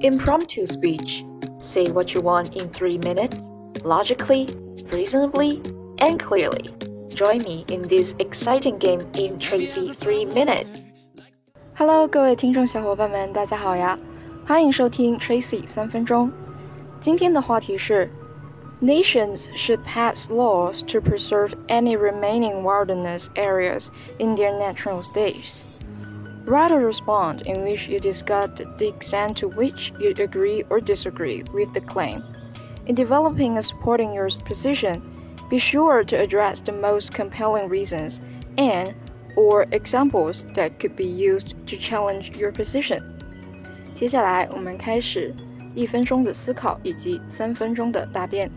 Impromptu speech. Say what you want in three minutes, logically, reasonably, and clearly. Join me in this exciting game in Tracy Three Minutes. Hello，各位听众小伙伴们，大家好呀！欢迎收听 Tracy 三分钟。今天的话题是：Nations should pass laws to preserve any remaining wilderness areas in their natural states. Write a response in which you discuss the extent to which you agree or disagree with the claim. In developing and supporting your position, be sure to address the most compelling reasons and or examples that could be used to challenge your position. 接下来我们开始一分钟的思考以及三分钟的答辩。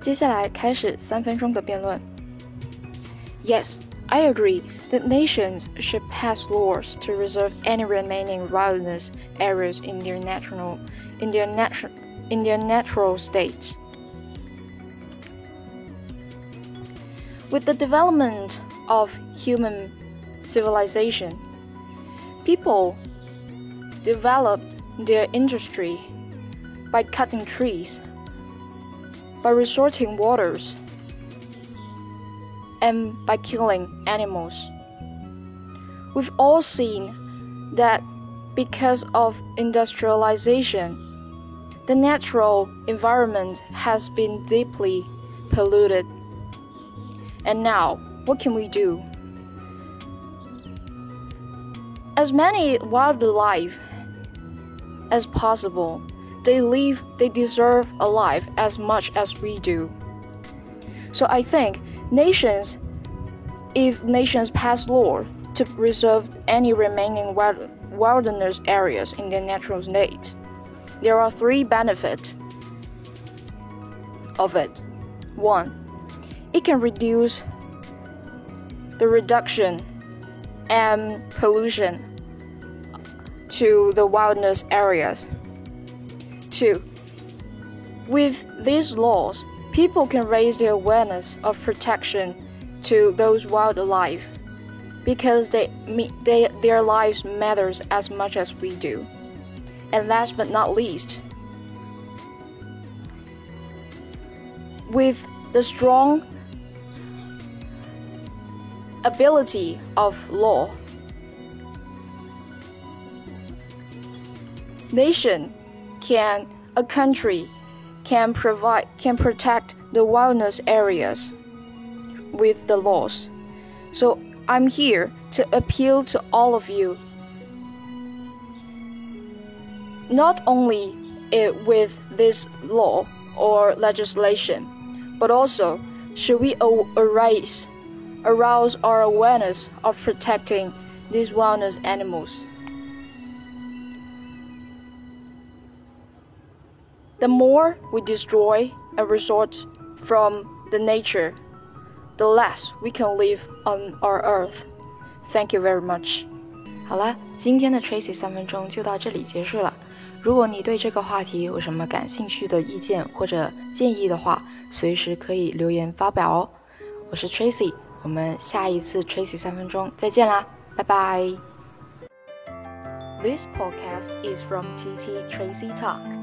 接下来开始三分钟的辩论。Yes. I agree that nations should pass laws to reserve any remaining wilderness areas in their natural in their natural in their natural state. With the development of human civilization, people developed their industry by cutting trees, by resorting waters and by killing animals. We've all seen that because of industrialization, the natural environment has been deeply polluted. And now, what can we do? As many wildlife as possible, they live, they deserve a life as much as we do. So I think nations, if nations pass law to preserve any remaining wild, wilderness areas in their natural state, there are three benefits of it. One, it can reduce the reduction and pollution to the wilderness areas. Two, with these laws, people can raise their awareness of protection to those wildlife because they, they, their lives matters as much as we do. And last but not least, with the strong ability of law, nation can a country can provide can protect the wilderness areas with the laws. So I'm here to appeal to all of you. Not only it with this law or legislation, but also should we arouse, arouse our awareness of protecting these wilderness animals. The more we destroy and resort from the nature, the less we can live on our earth. Thank you very much. 好啦，今天的 Tracy 三分钟就到这里结束了。如果你对这个话题有什么感兴趣的意见或者建议的话，随时可以留言发表哦。我是 Tracy，我们下一次 Tracy 三分钟再见啦，拜拜。This podcast is from TT Tracy Talk.